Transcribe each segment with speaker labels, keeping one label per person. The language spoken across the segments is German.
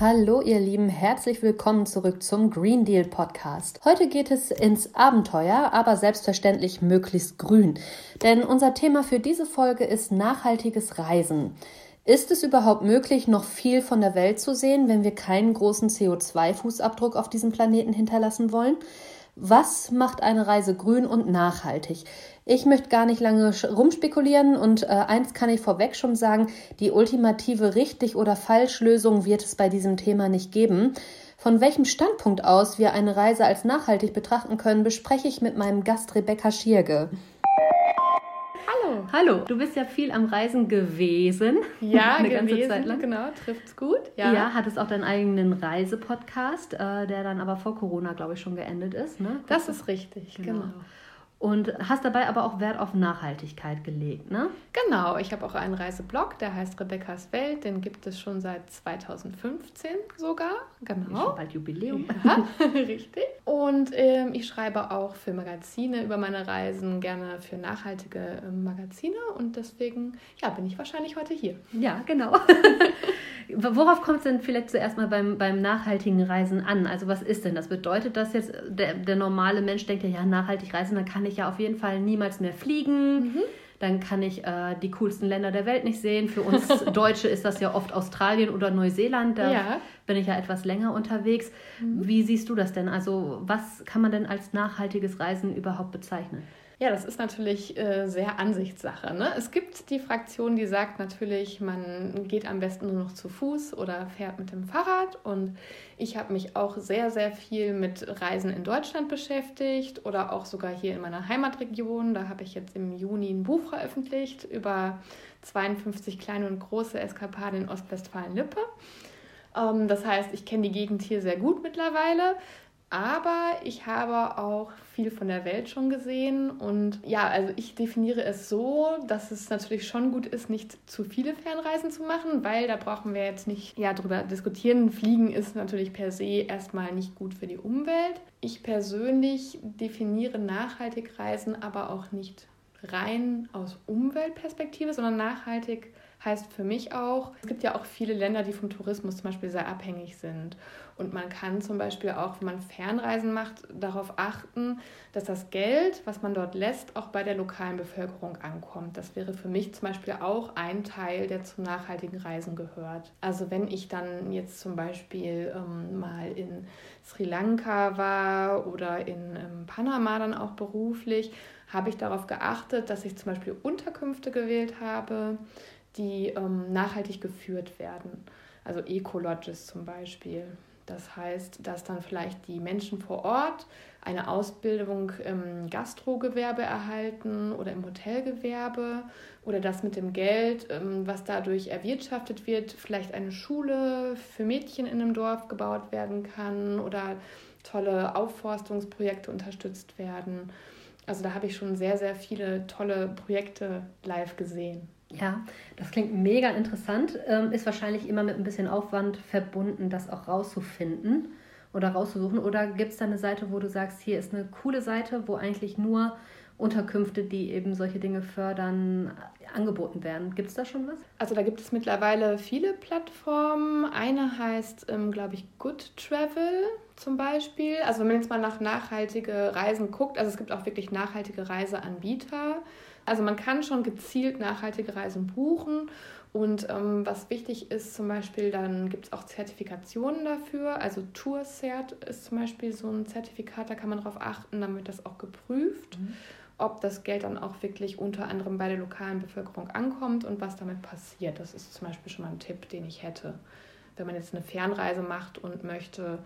Speaker 1: Hallo ihr Lieben, herzlich willkommen zurück zum Green Deal Podcast. Heute geht es ins Abenteuer, aber selbstverständlich möglichst grün. Denn unser Thema für diese Folge ist nachhaltiges Reisen. Ist es überhaupt möglich, noch viel von der Welt zu sehen, wenn wir keinen großen CO2-Fußabdruck auf diesem Planeten hinterlassen wollen? Was macht eine Reise grün und nachhaltig? Ich möchte gar nicht lange rumspekulieren und äh, eins kann ich vorweg schon sagen, die ultimative richtig oder falsch Lösung wird es bei diesem Thema nicht geben. Von welchem Standpunkt aus wir eine Reise als nachhaltig betrachten können, bespreche ich mit meinem Gast Rebecca Schierge. Hallo. Hallo, du bist ja viel am Reisen gewesen.
Speaker 2: Ja, eine gewesen, ganze Zeit lang. genau, trifft's gut.
Speaker 1: Ja, ja hattest auch deinen eigenen Reisepodcast, äh, der dann aber vor Corona, glaube ich, schon geendet ist. Ne?
Speaker 2: Das, ist richtig, genau. genau.
Speaker 1: Und hast dabei aber auch Wert auf Nachhaltigkeit gelegt, ne?
Speaker 2: Genau, ich habe auch einen Reiseblog, der heißt Rebecca's Welt. Den gibt es schon seit 2015 sogar.
Speaker 1: Genau. Schon bald Jubiläum.
Speaker 2: Ja, richtig. Und ähm, ich schreibe auch für Magazine über meine Reisen, gerne für nachhaltige äh, Magazine. Und deswegen, ja, bin ich wahrscheinlich heute hier.
Speaker 1: Ja, genau. Worauf kommt es denn vielleicht zuerst mal beim, beim nachhaltigen Reisen an? Also was ist denn das? Bedeutet das jetzt, der, der normale Mensch denkt ja, ja, nachhaltig reisen, dann kann ich ja auf jeden Fall niemals mehr fliegen. Mhm. Dann kann ich äh, die coolsten Länder der Welt nicht sehen. Für uns Deutsche ist das ja oft Australien oder Neuseeland. Da ja. bin ich ja etwas länger unterwegs. Mhm. Wie siehst du das denn? Also was kann man denn als nachhaltiges Reisen überhaupt bezeichnen?
Speaker 2: Ja, das ist natürlich äh, sehr Ansichtssache. Ne? Es gibt die Fraktion, die sagt natürlich, man geht am besten nur noch zu Fuß oder fährt mit dem Fahrrad. Und ich habe mich auch sehr, sehr viel mit Reisen in Deutschland beschäftigt oder auch sogar hier in meiner Heimatregion. Da habe ich jetzt im Juni ein Buch veröffentlicht über 52 kleine und große Eskapaden in Ostwestfalen-Lippe. Ähm, das heißt, ich kenne die Gegend hier sehr gut mittlerweile. Aber ich habe auch viel von der Welt schon gesehen und ja, also ich definiere es so, dass es natürlich schon gut ist, nicht zu viele Fernreisen zu machen, weil da brauchen wir jetzt nicht ja drüber diskutieren. Fliegen ist natürlich per se erstmal nicht gut für die Umwelt. Ich persönlich definiere nachhaltig Reisen aber auch nicht rein aus Umweltperspektive, sondern nachhaltig heißt für mich auch, es gibt ja auch viele Länder, die vom Tourismus zum Beispiel sehr abhängig sind. Und man kann zum Beispiel auch, wenn man Fernreisen macht, darauf achten, dass das Geld, was man dort lässt, auch bei der lokalen Bevölkerung ankommt. Das wäre für mich zum Beispiel auch ein Teil, der zum nachhaltigen Reisen gehört. Also wenn ich dann jetzt zum Beispiel ähm, mal in Sri Lanka war oder in ähm, Panama dann auch beruflich, habe ich darauf geachtet, dass ich zum Beispiel Unterkünfte gewählt habe, die ähm, nachhaltig geführt werden. Also Eco-Lodges zum Beispiel. Das heißt, dass dann vielleicht die Menschen vor Ort eine Ausbildung im Gastrogewerbe erhalten oder im Hotelgewerbe oder dass mit dem Geld, ähm, was dadurch erwirtschaftet wird, vielleicht eine Schule für Mädchen in einem Dorf gebaut werden kann oder tolle Aufforstungsprojekte unterstützt werden. Also da habe ich schon sehr, sehr viele tolle Projekte live gesehen.
Speaker 1: Ja, das klingt mega interessant. Ähm, ist wahrscheinlich immer mit ein bisschen Aufwand verbunden, das auch rauszufinden oder rauszusuchen. Oder gibt es da eine Seite, wo du sagst, hier ist eine coole Seite, wo eigentlich nur Unterkünfte, die eben solche Dinge fördern, angeboten werden. Gibt es da schon was?
Speaker 2: Also da gibt es mittlerweile viele Plattformen. Eine heißt, ähm, glaube ich, Good Travel zum Beispiel. Also wenn man jetzt mal nach nachhaltige Reisen guckt, also es gibt auch wirklich nachhaltige Reiseanbieter. Also man kann schon gezielt nachhaltige Reisen buchen. Und ähm, was wichtig ist, zum Beispiel, dann gibt es auch Zertifikationen dafür. Also TourCert ist zum Beispiel so ein Zertifikat, da kann man darauf achten, dann wird das auch geprüft, mhm. ob das Geld dann auch wirklich unter anderem bei der lokalen Bevölkerung ankommt und was damit passiert. Das ist zum Beispiel schon mal ein Tipp, den ich hätte. Wenn man jetzt eine Fernreise macht und möchte,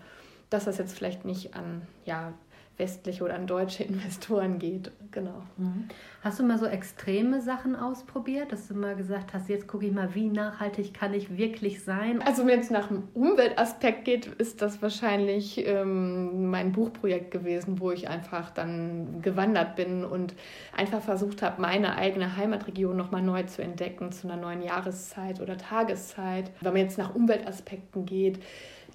Speaker 2: dass das jetzt vielleicht nicht an ja, westliche oder an deutsche Investoren geht. Genau.
Speaker 1: Mhm. Hast du mal so extreme Sachen ausprobiert, dass du mal gesagt hast, jetzt gucke ich mal, wie nachhaltig kann ich wirklich sein?
Speaker 2: Also wenn es nach dem Umweltaspekt geht, ist das wahrscheinlich ähm, mein Buchprojekt gewesen, wo ich einfach dann gewandert bin und einfach versucht habe, meine eigene Heimatregion nochmal neu zu entdecken zu einer neuen Jahreszeit oder Tageszeit. Wenn man jetzt nach Umweltaspekten geht,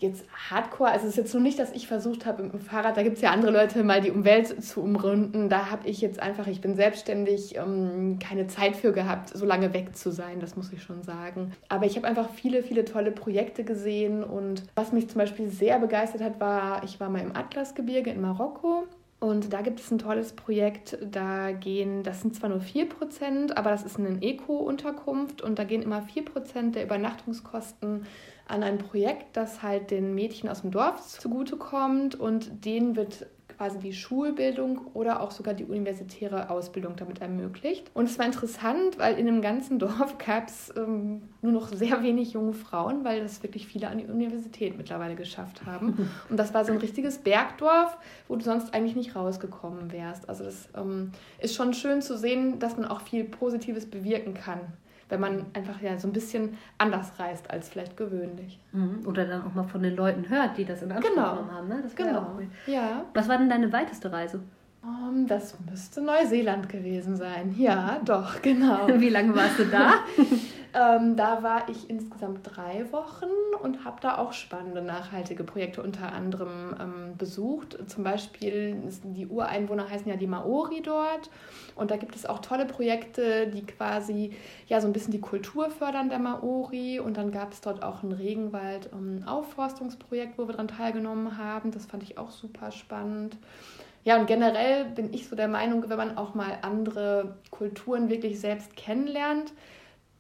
Speaker 2: jetzt Hardcore, also es ist jetzt noch nicht, dass ich versucht habe, mit dem Fahrrad, da gibt es ja andere Leute, mal die Umwelt zu umrunden. Da habe ich jetzt einfach, ich bin selbstständig, ähm, keine Zeit für gehabt, so lange weg zu sein, das muss ich schon sagen. Aber ich habe einfach viele, viele tolle Projekte gesehen und was mich zum Beispiel sehr begeistert hat, war, ich war mal im Atlasgebirge in Marokko. Und da gibt es ein tolles Projekt, da gehen, das sind zwar nur 4%, aber das ist eine Eco-Unterkunft und da gehen immer 4% der Übernachtungskosten an ein Projekt, das halt den Mädchen aus dem Dorf zugutekommt und denen wird quasi die Schulbildung oder auch sogar die universitäre Ausbildung damit ermöglicht. Und es war interessant, weil in dem ganzen Dorf gab es ähm, nur noch sehr wenig junge Frauen, weil das wirklich viele an die Universität mittlerweile geschafft haben. Und das war so ein richtiges Bergdorf, wo du sonst eigentlich nicht rausgekommen wärst. Also das ähm, ist schon schön zu sehen, dass man auch viel Positives bewirken kann wenn man einfach ja so ein bisschen anders reist als vielleicht gewöhnlich.
Speaker 1: Mhm. Oder dann auch mal von den Leuten hört, die das in Anspruch genau. genommen haben. Ne? Das
Speaker 2: genau. Ja, ja.
Speaker 1: Was war denn deine weiteste Reise?
Speaker 2: Um, ähm, das müsste Neuseeland gewesen sein. Ja, doch, genau.
Speaker 1: Wie lange warst du da?
Speaker 2: ähm, da war ich insgesamt drei Wochen und habe da auch spannende nachhaltige Projekte unter anderem ähm, besucht. Zum Beispiel die Ureinwohner heißen ja die Maori dort. Und da gibt es auch tolle Projekte, die quasi ja so ein bisschen die Kultur fördern der Maori. Und dann gab es dort auch ein Regenwald-Aufforstungsprojekt, wo wir daran teilgenommen haben. Das fand ich auch super spannend. Ja, und generell bin ich so der Meinung, wenn man auch mal andere Kulturen wirklich selbst kennenlernt,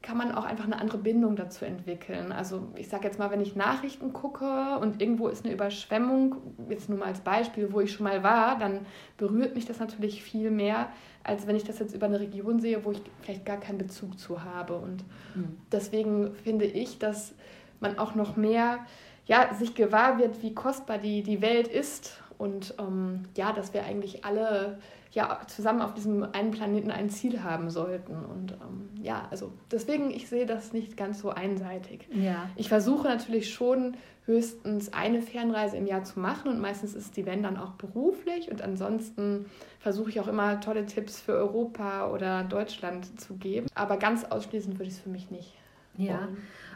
Speaker 2: kann man auch einfach eine andere Bindung dazu entwickeln. Also ich sage jetzt mal, wenn ich Nachrichten gucke und irgendwo ist eine Überschwemmung, jetzt nur mal als Beispiel, wo ich schon mal war, dann berührt mich das natürlich viel mehr, als wenn ich das jetzt über eine Region sehe, wo ich vielleicht gar keinen Bezug zu habe. Und mhm. deswegen finde ich, dass man auch noch mehr ja, sich gewahr wird, wie kostbar die, die Welt ist und ähm, ja, dass wir eigentlich alle ja zusammen auf diesem einen Planeten ein Ziel haben sollten. Und ähm, ja, also deswegen, ich sehe das nicht ganz so einseitig.
Speaker 1: Ja.
Speaker 2: Ich versuche natürlich schon höchstens eine Fernreise im Jahr zu machen und meistens ist die wenn dann auch beruflich und ansonsten versuche ich auch immer tolle Tipps für Europa oder Deutschland zu geben. Aber ganz ausschließend würde ich es für mich nicht.
Speaker 1: Ja.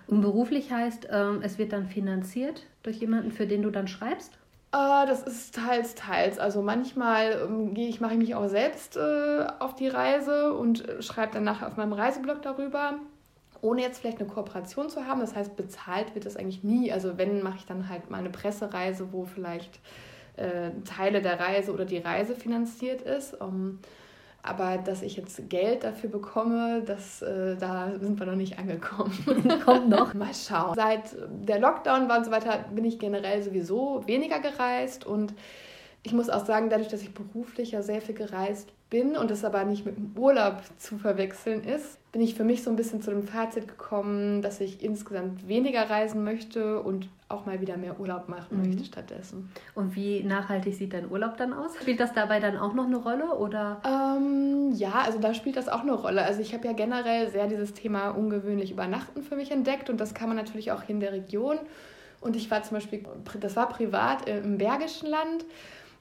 Speaker 1: Und beruflich heißt, ähm, es wird dann finanziert durch jemanden, für den du dann schreibst?
Speaker 2: Äh, das ist teils, teils. Also manchmal ähm, ich, mache ich mich auch selbst äh, auf die Reise und äh, schreibe dann nachher auf meinem Reiseblog darüber, ohne jetzt vielleicht eine Kooperation zu haben. Das heißt, bezahlt wird das eigentlich nie. Also wenn, mache ich dann halt mal eine Pressereise, wo vielleicht äh, Teile der Reise oder die Reise finanziert ist. Ähm, aber dass ich jetzt Geld dafür bekomme, das, äh, da sind wir noch nicht angekommen.
Speaker 1: Kommt noch.
Speaker 2: Mal schauen. Seit der Lockdown war und so weiter, bin ich generell sowieso weniger gereist und ich muss auch sagen, dadurch, dass ich beruflich ja sehr viel gereist bin und es aber nicht mit dem Urlaub zu verwechseln ist, bin ich für mich so ein bisschen zu dem Fazit gekommen, dass ich insgesamt weniger reisen möchte und auch mal wieder mehr Urlaub machen mhm. möchte stattdessen.
Speaker 1: Und wie nachhaltig sieht dein Urlaub dann aus? Spielt das dabei dann auch noch eine Rolle oder?
Speaker 2: Ähm, ja, also da spielt das auch eine Rolle. Also ich habe ja generell sehr dieses Thema ungewöhnlich übernachten für mich entdeckt und das kann man natürlich auch hier in der Region. Und ich war zum Beispiel, das war privat im Bergischen Land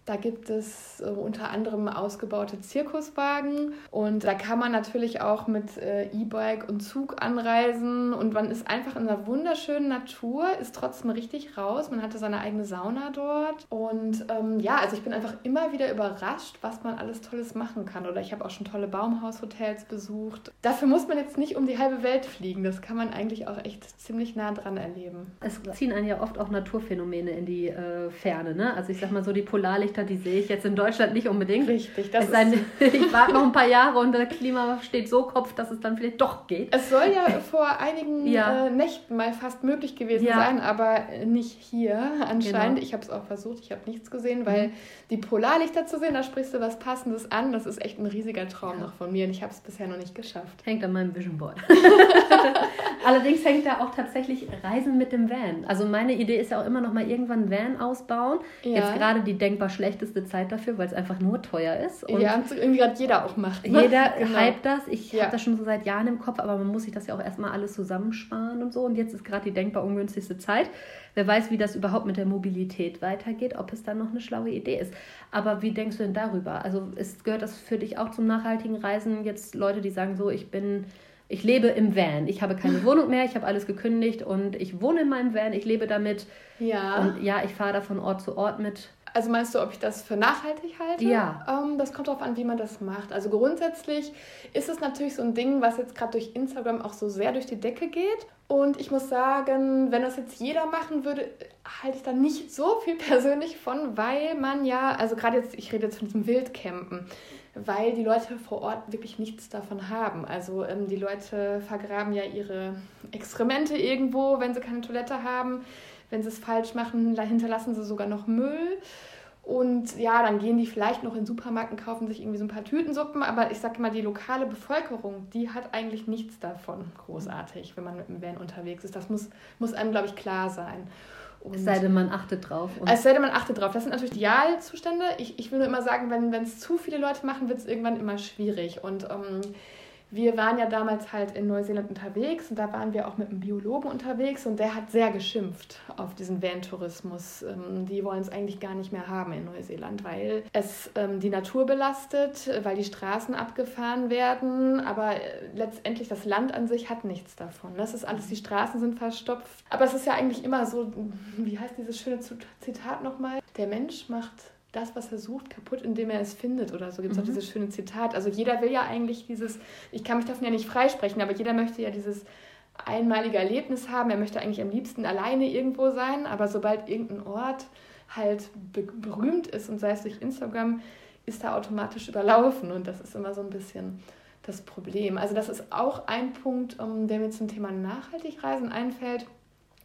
Speaker 2: da gibt es äh, unter anderem ausgebaute Zirkuswagen und da kann man natürlich auch mit äh, E-Bike und Zug anreisen und man ist einfach in einer wunderschönen Natur, ist trotzdem richtig raus. Man hatte seine eigene Sauna dort und ähm, ja, also ich bin einfach immer wieder überrascht, was man alles Tolles machen kann. Oder ich habe auch schon tolle Baumhaushotels besucht. Dafür muss man jetzt nicht um die halbe Welt fliegen. Das kann man eigentlich auch echt ziemlich nah dran erleben.
Speaker 1: Es ziehen einen ja oft auch Naturphänomene in die äh, Ferne. Ne? Also ich sag mal so die Polarlichter Lichter, die sehe ich jetzt in Deutschland nicht unbedingt.
Speaker 2: Richtig, das
Speaker 1: es sei, Ich warte noch ein paar Jahre und das Klima steht so Kopf, dass es dann vielleicht doch geht.
Speaker 2: Es soll ja vor einigen ja. Äh, Nächten mal fast möglich gewesen ja. sein, aber nicht hier anscheinend. Genau. Ich habe es auch versucht, ich habe nichts gesehen, weil mhm. die Polarlichter zu sehen, da sprichst du was Passendes an. Das ist echt ein riesiger Traum ja. noch von mir und ich habe es bisher noch nicht geschafft.
Speaker 1: Hängt an meinem Vision Board. Allerdings hängt da auch tatsächlich Reisen mit dem Van. Also meine Idee ist ja auch immer noch mal irgendwann ein Van ausbauen. Jetzt gerade die denkbar schlecht schlechteste Zeit dafür, weil es einfach nur teuer ist.
Speaker 2: Und ja, irgendwie gerade jeder auch macht.
Speaker 1: Ne? Jeder genau. hypt das. Ich ja. habe das schon so seit Jahren im Kopf, aber man muss sich das ja auch erstmal alles zusammensparen und so. Und jetzt ist gerade die denkbar ungünstigste Zeit. Wer weiß, wie das überhaupt mit der Mobilität weitergeht, ob es dann noch eine schlaue Idee ist. Aber wie denkst du denn darüber? Also ist, gehört das für dich auch zum nachhaltigen Reisen? Jetzt Leute, die sagen so, ich bin ich lebe im Van. Ich habe keine Wohnung mehr, ich habe alles gekündigt und ich wohne in meinem Van, ich lebe damit. Ja. Und ja, ich fahre da von Ort zu Ort mit.
Speaker 2: Also meinst du, ob ich das für nachhaltig halte?
Speaker 1: Ja.
Speaker 2: Ähm, das kommt darauf an, wie man das macht. Also grundsätzlich ist es natürlich so ein Ding, was jetzt gerade durch Instagram auch so sehr durch die Decke geht. Und ich muss sagen, wenn das jetzt jeder machen würde, halte ich da nicht so viel persönlich von, weil man ja, also gerade jetzt, ich rede jetzt von diesem Wildcampen weil die Leute vor Ort wirklich nichts davon haben. Also ähm, die Leute vergraben ja ihre Exkremente irgendwo, wenn sie keine Toilette haben. Wenn sie es falsch machen, hinterlassen sie sogar noch Müll. Und ja, dann gehen die vielleicht noch in den Supermarkt und kaufen sich irgendwie so ein paar Tütensuppen. Aber ich sage mal, die lokale Bevölkerung, die hat eigentlich nichts davon großartig, wenn man mit dem Van unterwegs ist. Das muss, muss einem, glaube ich, klar sein.
Speaker 1: Und es sei denn, man achtet drauf.
Speaker 2: es sei denn, man achtet drauf. Das sind natürlich Idealzustände. Ich, ich will nur immer sagen, wenn es zu viele Leute machen, wird es irgendwann immer schwierig. Und ähm, wir waren ja damals halt in Neuseeland unterwegs und da waren wir auch mit einem Biologen unterwegs und der hat sehr geschimpft auf diesen Van-Tourismus. Ähm, die wollen es eigentlich gar nicht mehr haben in Neuseeland, weil es ähm, die Natur belastet, weil die Straßen abgefahren werden, aber äh, letztendlich das Land an sich hat nichts davon. Das ist alles, die Straßen sind verstopft. Aber es ist ja eigentlich immer so, wie heißt dieses schöne Zitat nochmal? Der Mensch macht das, was er sucht, kaputt, indem er es findet oder so. Gibt es mhm. auch dieses schöne Zitat. Also jeder will ja eigentlich dieses, ich kann mich davon ja nicht freisprechen, aber jeder möchte ja dieses einmalige Erlebnis haben. Er möchte eigentlich am liebsten alleine irgendwo sein, aber sobald irgendein Ort halt berühmt ist und sei es durch Instagram, ist er automatisch überlaufen und das ist immer so ein bisschen das Problem. Also das ist auch ein Punkt, um, der mir zum Thema Nachhaltigreisen einfällt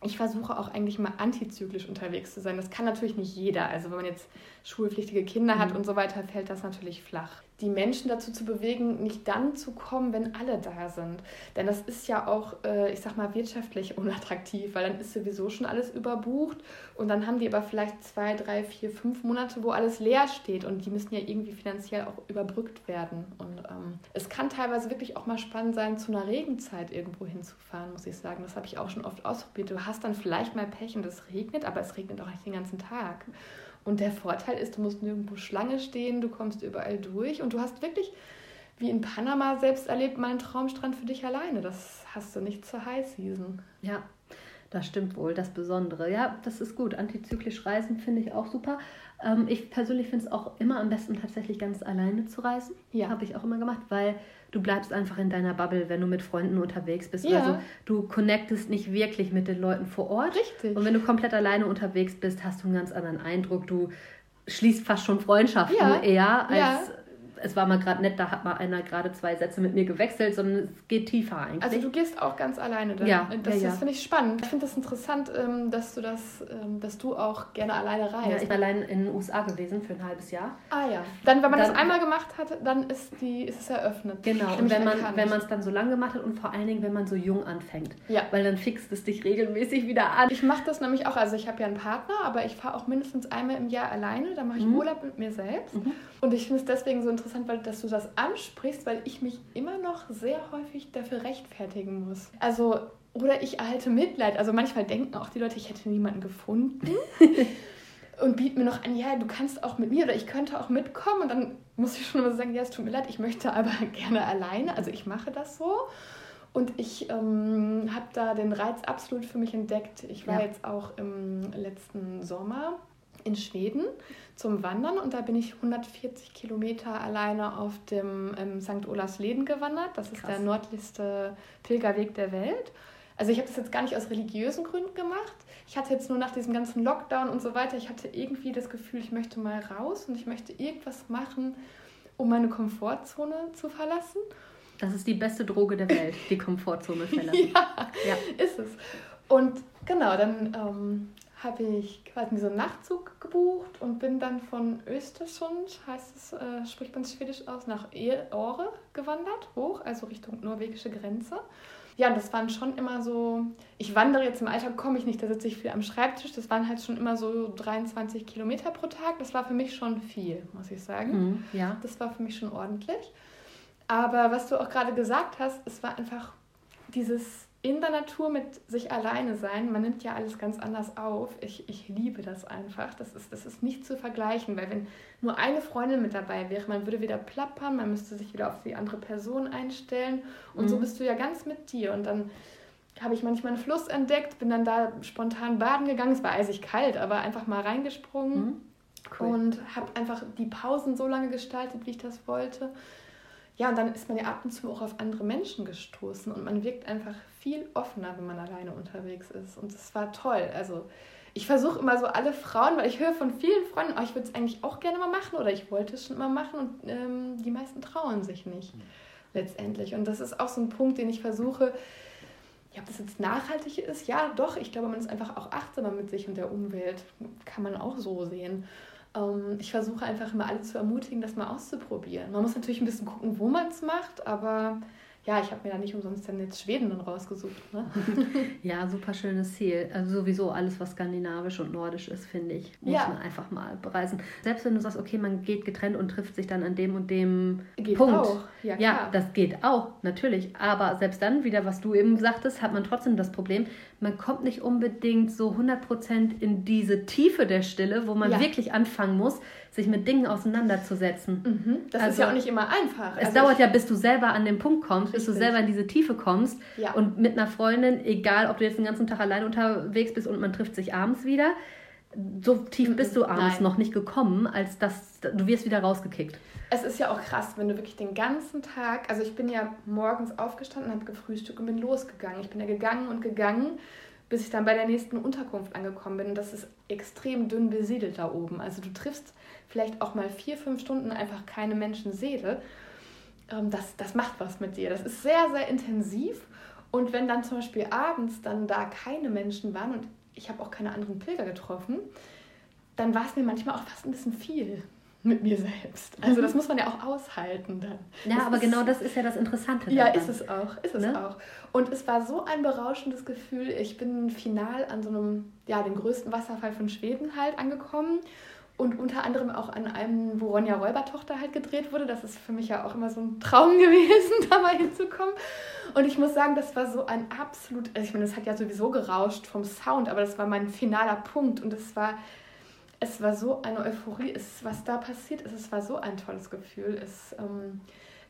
Speaker 2: ich versuche auch eigentlich mal antizyklisch unterwegs zu sein. Das kann natürlich nicht jeder. Also wenn man jetzt schulpflichtige Kinder hat mhm. und so weiter, fällt das natürlich flach die Menschen dazu zu bewegen, nicht dann zu kommen, wenn alle da sind. Denn das ist ja auch, äh, ich sag mal, wirtschaftlich unattraktiv, weil dann ist sowieso schon alles überbucht und dann haben die aber vielleicht zwei, drei, vier, fünf Monate, wo alles leer steht und die müssen ja irgendwie finanziell auch überbrückt werden. Und ähm, es kann teilweise wirklich auch mal spannend sein, zu einer Regenzeit irgendwo hinzufahren, muss ich sagen. Das habe ich auch schon oft ausprobiert. Du hast dann vielleicht mal Pech und es regnet, aber es regnet auch nicht den ganzen Tag. Und der Vorteil ist, du musst nirgendwo Schlange stehen, du kommst überall durch und du hast wirklich, wie in Panama selbst erlebt, mal einen Traumstrand für dich alleine. Das hast du nicht zur High Season.
Speaker 1: Ja, das stimmt wohl, das Besondere. Ja, das ist gut. Antizyklisch reisen finde ich auch super. Ähm, ich persönlich finde es auch immer am besten, tatsächlich ganz alleine zu reisen. Ja. Habe ich auch immer gemacht, weil du bleibst einfach in deiner Bubble, wenn du mit Freunden unterwegs bist. Ja. Also du connectest nicht wirklich mit den Leuten vor Ort. Richtig. Und wenn du komplett alleine unterwegs bist, hast du einen ganz anderen Eindruck. Du schließt fast schon Freundschaften ja. eher als ja es war mal gerade nett, da hat mal einer gerade zwei Sätze mit mir gewechselt, sondern es geht tiefer eigentlich.
Speaker 2: Also du gehst auch ganz alleine dann. Ja, das, ja, ja. das finde ich spannend. Ich finde das interessant, ähm, dass du das, ähm, dass du auch gerne alleine reist. Ja,
Speaker 1: ich war allein in den USA gewesen für ein halbes Jahr.
Speaker 2: Ah ja. Dann, wenn man dann, das einmal gemacht hat, dann ist die, ist es eröffnet.
Speaker 1: Genau. Und wenn man, wenn man es dann so lange gemacht hat und vor allen Dingen, wenn man so jung anfängt. Ja. Weil dann fixt es dich regelmäßig wieder an.
Speaker 2: Ich mache das nämlich auch. Also ich habe ja einen Partner, aber ich fahre auch mindestens einmal im Jahr alleine. Da mache ich mhm. Urlaub mit mir selbst. Mhm. Und ich finde es deswegen so interessant, weil dass du das ansprichst, weil ich mich immer noch sehr häufig dafür rechtfertigen muss. Also, oder ich erhalte Mitleid. Also manchmal denken auch die Leute, ich hätte niemanden gefunden. und bieten mir noch an, ja, du kannst auch mit mir oder ich könnte auch mitkommen. Und dann muss ich schon immer sagen, ja, es tut mir leid, ich möchte aber gerne alleine. Also ich mache das so. Und ich ähm, habe da den Reiz absolut für mich entdeckt. Ich war ja. jetzt auch im letzten Sommer in Schweden zum Wandern und da bin ich 140 Kilometer alleine auf dem ähm, St. Olafs Leden gewandert. Das ist Krass. der nördlichste Pilgerweg der Welt. Also ich habe das jetzt gar nicht aus religiösen Gründen gemacht. Ich hatte jetzt nur nach diesem ganzen Lockdown und so weiter, ich hatte irgendwie das Gefühl, ich möchte mal raus und ich möchte irgendwas machen, um meine Komfortzone zu verlassen.
Speaker 1: Das ist die beste Droge der Welt, die Komfortzone verlassen.
Speaker 2: ja, ja, ist es. Und genau, dann ähm, habe ich quasi so einen Nachtzug gebucht und bin dann von Östersund, heißt es, äh, spricht man Schwedisch aus, nach Åre gewandert, hoch, also Richtung norwegische Grenze. Ja, das waren schon immer so, ich wandere jetzt im Alltag, komme ich nicht, da sitze ich viel am Schreibtisch, das waren halt schon immer so 23 Kilometer pro Tag. Das war für mich schon viel, muss ich sagen. Mhm, ja. Das war für mich schon ordentlich. Aber was du auch gerade gesagt hast, es war einfach dieses in der Natur mit sich alleine sein, man nimmt ja alles ganz anders auf. Ich, ich liebe das einfach. Das ist, das ist nicht zu vergleichen, weil wenn nur eine Freundin mit dabei wäre, man würde wieder plappern, man müsste sich wieder auf die andere Person einstellen und mhm. so bist du ja ganz mit dir. Und dann habe ich manchmal einen Fluss entdeckt, bin dann da spontan baden gegangen. Es war eisig kalt, aber einfach mal reingesprungen mhm. cool. und habe einfach die Pausen so lange gestaltet, wie ich das wollte. Ja, und dann ist man ja ab und zu auch auf andere Menschen gestoßen und man wirkt einfach viel offener, wenn man alleine unterwegs ist. Und das war toll. Also ich versuche immer so alle Frauen, weil ich höre von vielen Freunden, oh, ich würde es eigentlich auch gerne mal machen oder ich wollte es schon immer machen und ähm, die meisten trauen sich nicht mhm. letztendlich. Und das ist auch so ein Punkt, den ich versuche, ja, ob das jetzt nachhaltig ist, ja, doch. Ich glaube, man ist einfach auch achtsamer mit sich und der Umwelt. Kann man auch so sehen. Ähm, ich versuche einfach immer alle zu ermutigen, das mal auszuprobieren. Man muss natürlich ein bisschen gucken, wo man es macht, aber ja, ich habe mir da nicht umsonst dann jetzt Schweden dann rausgesucht. Ne?
Speaker 1: ja, super schönes Ziel. Also sowieso alles, was skandinavisch und nordisch ist, finde ich, muss ja. man einfach mal bereisen. Selbst wenn du sagst, okay, man geht getrennt und trifft sich dann an dem und dem geht Punkt. Auch. Ja, ja, das geht auch, natürlich. Aber selbst dann wieder, was du eben sagtest, hat man trotzdem das Problem, man kommt nicht unbedingt so 100% in diese Tiefe der Stille, wo man ja. wirklich anfangen muss, sich mit Dingen auseinanderzusetzen.
Speaker 2: Mhm. Das also, ist ja auch nicht immer einfach.
Speaker 1: Es also dauert ja, bis du selber an den Punkt kommst. Bis du selber in diese Tiefe kommst. Ja. Und mit einer Freundin, egal ob du jetzt den ganzen Tag allein unterwegs bist und man trifft sich abends wieder, so tief mhm. bist du abends Nein. noch nicht gekommen, als dass du wirst wieder rausgekickt.
Speaker 2: Es ist ja auch krass, wenn du wirklich den ganzen Tag, also ich bin ja morgens aufgestanden, habe gefrühstückt und bin losgegangen. Ich bin ja gegangen und gegangen bis ich dann bei der nächsten Unterkunft angekommen bin. Das ist extrem dünn besiedelt da oben. Also du triffst vielleicht auch mal vier, fünf Stunden einfach keine Menschenseele. Ähm, das, das macht was mit dir. Das ist sehr, sehr intensiv. Und wenn dann zum Beispiel abends dann da keine Menschen waren und ich habe auch keine anderen Pilger getroffen, dann war es mir manchmal auch fast ein bisschen viel mit mir selbst. Also mhm. das muss man ja auch aushalten dann.
Speaker 1: Ja, das aber ist, genau das ist ja das Interessante.
Speaker 2: Ja, daran. ist es auch, ist es ne? auch. Und es war so ein berauschendes Gefühl. Ich bin final an so einem, ja, dem größten Wasserfall von Schweden halt angekommen und unter anderem auch an einem, wo Ronja Räubertochter halt gedreht wurde. Das ist für mich ja auch immer so ein Traum gewesen, da mal hinzukommen. Und ich muss sagen, das war so ein absolut, also ich meine, das hat ja sowieso gerauscht vom Sound, aber das war mein finaler Punkt und es war es war so eine Euphorie, es, was da passiert ist, es war so ein tolles Gefühl. Es, ähm,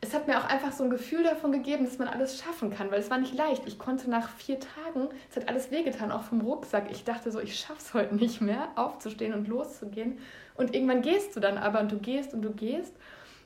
Speaker 2: es hat mir auch einfach so ein Gefühl davon gegeben, dass man alles schaffen kann, weil es war nicht leicht. Ich konnte nach vier Tagen, es hat alles wehgetan, auch vom Rucksack. Ich dachte so, ich schaff's heute nicht mehr, aufzustehen und loszugehen. Und irgendwann gehst du dann aber und du gehst und du gehst.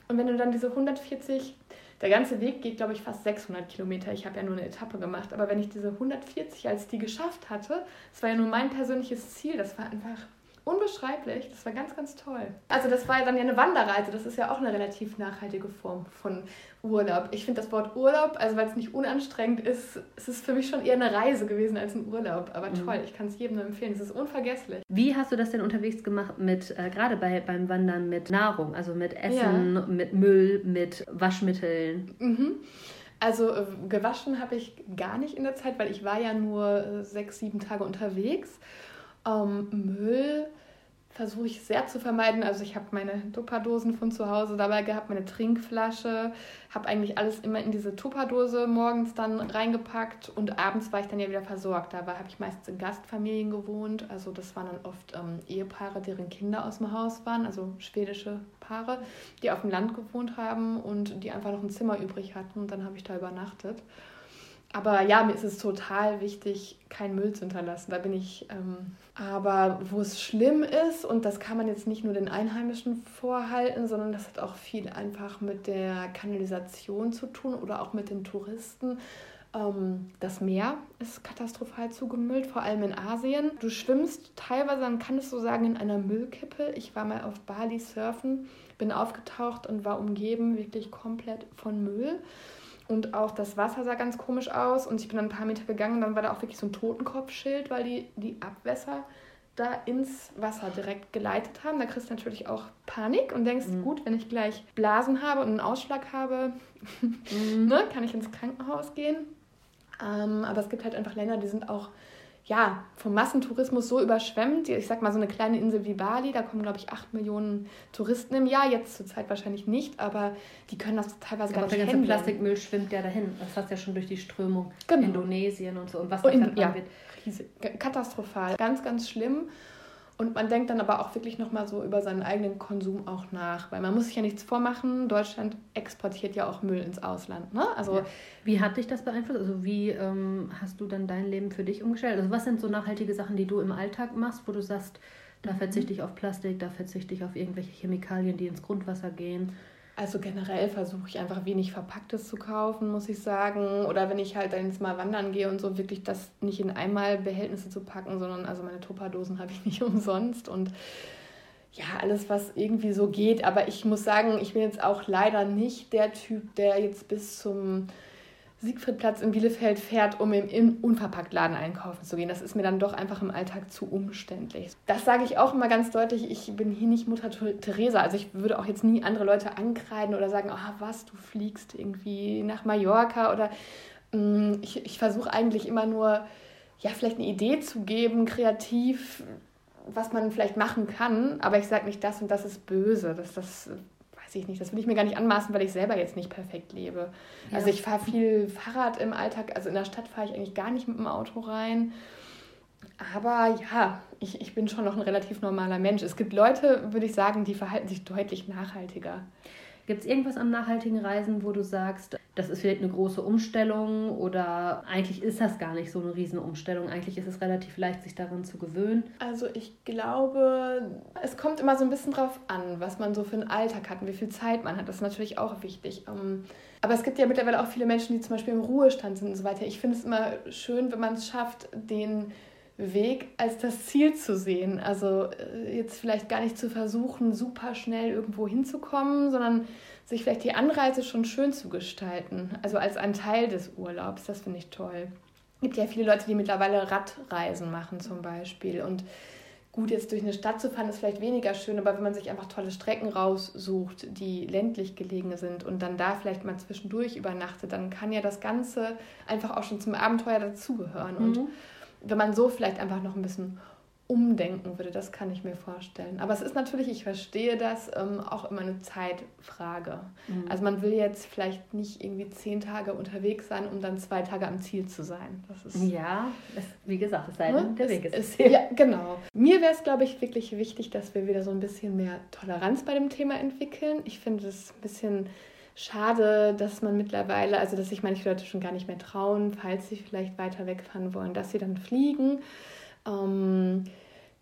Speaker 2: Und wenn du dann diese 140, der ganze Weg geht, glaube ich, fast 600 Kilometer. Ich habe ja nur eine Etappe gemacht. Aber wenn ich diese 140 als die geschafft hatte, das war ja nur mein persönliches Ziel, das war einfach unbeschreiblich. Das war ganz, ganz toll. Also das war ja dann ja eine Wanderreise. Das ist ja auch eine relativ nachhaltige Form von Urlaub. Ich finde das Wort Urlaub, also weil es nicht unanstrengend ist, es ist für mich schon eher eine Reise gewesen als ein Urlaub. Aber mhm. toll, ich kann es jedem nur empfehlen. Es ist unvergesslich.
Speaker 1: Wie hast du das denn unterwegs gemacht mit, äh, gerade bei, beim Wandern mit Nahrung, also mit Essen, ja. mit Müll, mit Waschmitteln?
Speaker 2: Mhm. Also äh, gewaschen habe ich gar nicht in der Zeit, weil ich war ja nur äh, sechs, sieben Tage unterwegs. Ähm, Müll versuche ich sehr zu vermeiden. Also ich habe meine Tupperdosen von zu Hause dabei gehabt, meine Trinkflasche, habe eigentlich alles immer in diese Tupperdose morgens dann reingepackt und abends war ich dann ja wieder versorgt. Da habe ich meistens in Gastfamilien gewohnt. Also das waren dann oft ähm, Ehepaare, deren Kinder aus dem Haus waren, also schwedische Paare, die auf dem Land gewohnt haben und die einfach noch ein Zimmer übrig hatten und dann habe ich da übernachtet. Aber ja, mir ist es total wichtig, keinen Müll zu hinterlassen. Da bin ich. Ähm, aber wo es schlimm ist, und das kann man jetzt nicht nur den Einheimischen vorhalten, sondern das hat auch viel einfach mit der Kanalisation zu tun oder auch mit den Touristen. Ähm, das Meer ist katastrophal zugemüllt, vor allem in Asien. Du schwimmst teilweise, dann kannst du sagen, in einer Müllkippe. Ich war mal auf Bali surfen, bin aufgetaucht und war umgeben wirklich komplett von Müll. Und auch das Wasser sah ganz komisch aus. Und ich bin dann ein paar Meter gegangen und dann war da auch wirklich so ein Totenkopfschild, weil die, die Abwässer da ins Wasser direkt geleitet haben. Da kriegst du natürlich auch Panik und denkst, mhm. gut, wenn ich gleich Blasen habe und einen Ausschlag habe, mhm. ne, kann ich ins Krankenhaus gehen. Ähm, aber es gibt halt einfach Länder, die sind auch ja, vom Massentourismus so überschwemmt. Ich sag mal, so eine kleine Insel wie Bali, da kommen, glaube ich, acht Millionen Touristen im Jahr. Jetzt zur Zeit wahrscheinlich nicht, aber die können das teilweise aber gar nicht
Speaker 1: der ganze Plastikmüll schwimmt ja dahin. Das hast ja schon durch die Strömung. Genau. Indonesien und so. Und was
Speaker 2: da in, ja, wird. Riesig, katastrophal. Ganz, ganz schlimm. Und man denkt dann aber auch wirklich nochmal so über seinen eigenen Konsum auch nach. Weil man muss sich ja nichts vormachen. Deutschland exportiert ja auch Müll ins Ausland. Ne?
Speaker 1: Also, ja. Wie hat dich das beeinflusst? Also wie ähm, hast du dann dein Leben für dich umgestellt? Also was sind so nachhaltige Sachen, die du im Alltag machst, wo du sagst, da mhm. verzichte ich auf Plastik, da verzichte ich auf irgendwelche Chemikalien, die ins Grundwasser gehen?
Speaker 2: Also generell versuche ich einfach wenig Verpacktes zu kaufen, muss ich sagen. Oder wenn ich halt dann jetzt mal wandern gehe und so, wirklich das nicht in einmal Behältnisse zu packen, sondern also meine Tupperdosen habe ich nicht umsonst und ja, alles, was irgendwie so geht. Aber ich muss sagen, ich bin jetzt auch leider nicht der Typ, der jetzt bis zum Siegfriedplatz in Bielefeld fährt, um im, Unverpacktladen einkaufen zu gehen. Das ist mir dann doch einfach im Alltag zu umständlich. Das sage ich auch immer ganz deutlich. Ich bin hier nicht Mutter Teresa. Also ich würde auch jetzt nie andere Leute ankreiden oder sagen, oh, was, du fliegst irgendwie nach Mallorca oder mh, mm, ich, ich versuche eigentlich immer nur, ja, vielleicht eine Idee zu geben, kreativ, was man vielleicht machen kann. Aber ich sage nicht, das und das ist böse. Das, das weiß ich nicht, das will ich mir gar nicht anmaßen, weil ich selber jetzt nicht perfekt lebe. Ja. Also ich fahre viel Fahrrad im Alltag, also in der Stadt fahre ich eigentlich gar nicht mit dem Auto rein. Aber ja, ich, ich bin schon noch ein relativ normaler Mensch. Es gibt Leute, würde ich sagen, die verhalten sich deutlich nachhaltiger.
Speaker 1: Gibt es irgendwas am nachhaltigen Reisen, wo du sagst, das ist vielleicht eine große Umstellung oder eigentlich ist das gar nicht so eine Riesenumstellung? Eigentlich ist es relativ leicht, sich daran zu gewöhnen.
Speaker 2: Also ich glaube, es kommt immer so ein bisschen drauf an, was man so für einen Alltag hat und wie viel Zeit man hat. Das ist natürlich auch wichtig. Ähm, aber es gibt ja mittlerweile auch viele Menschen, die zum Beispiel im Ruhestand sind und so weiter. Ich finde es immer schön, wenn man es schafft, den Weg als das Ziel zu sehen. Also äh, jetzt vielleicht gar nicht zu versuchen, super schnell irgendwo hinzukommen, sondern sich vielleicht die Anreise schon schön zu gestalten. Also als ein Teil des Urlaubs. Das finde ich toll. Es gibt ja viele Leute, die mittlerweile Radreisen machen zum Beispiel. Und gut, jetzt durch eine Stadt zu fahren, ist vielleicht weniger schön, aber wenn man sich einfach tolle Strecken raussucht, die ländlich gelegen sind und dann da vielleicht mal zwischendurch übernachtet, dann kann ja das Ganze einfach auch schon zum Abenteuer dazugehören. Mhm. Und wenn man so vielleicht einfach noch ein bisschen umdenken würde, das kann ich mir vorstellen. Aber es ist natürlich, ich verstehe das, ähm, auch immer eine Zeitfrage. Mhm. Also man will jetzt vielleicht nicht irgendwie zehn Tage unterwegs sein, um dann zwei Tage am Ziel zu sein. Das ist,
Speaker 1: ja, es, wie gesagt, es sei denn, ne? der Weg ist.
Speaker 2: ist ja, genau. Mir wäre es, glaube ich, wirklich wichtig, dass wir wieder so ein bisschen mehr Toleranz bei dem Thema entwickeln. Ich finde es ein bisschen schade, dass man mittlerweile, also dass sich manche Leute schon gar nicht mehr trauen, falls sie vielleicht weiter wegfahren wollen, dass sie dann fliegen. Ähm,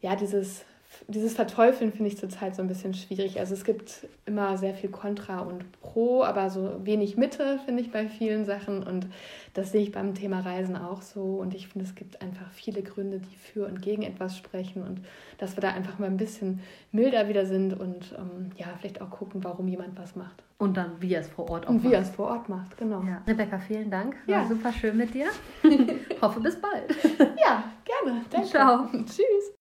Speaker 2: ja, dieses dieses Verteufeln finde ich zurzeit so ein bisschen schwierig. Also es gibt immer sehr viel Contra und Pro, aber so wenig Mitte finde ich bei vielen Sachen und das sehe ich beim Thema Reisen auch so und ich finde es gibt einfach viele Gründe, die für und gegen etwas sprechen und dass wir da einfach mal ein bisschen milder wieder sind und ähm, ja, vielleicht auch gucken, warum jemand was macht.
Speaker 1: Und dann, wie er es vor Ort
Speaker 2: auch und macht. wie er es vor Ort macht, genau.
Speaker 1: Ja. Rebecca, vielen Dank. War ja. super schön mit dir. Hoffe bis bald.
Speaker 2: Ja, gerne.
Speaker 1: Danke. Ciao. Tschüss.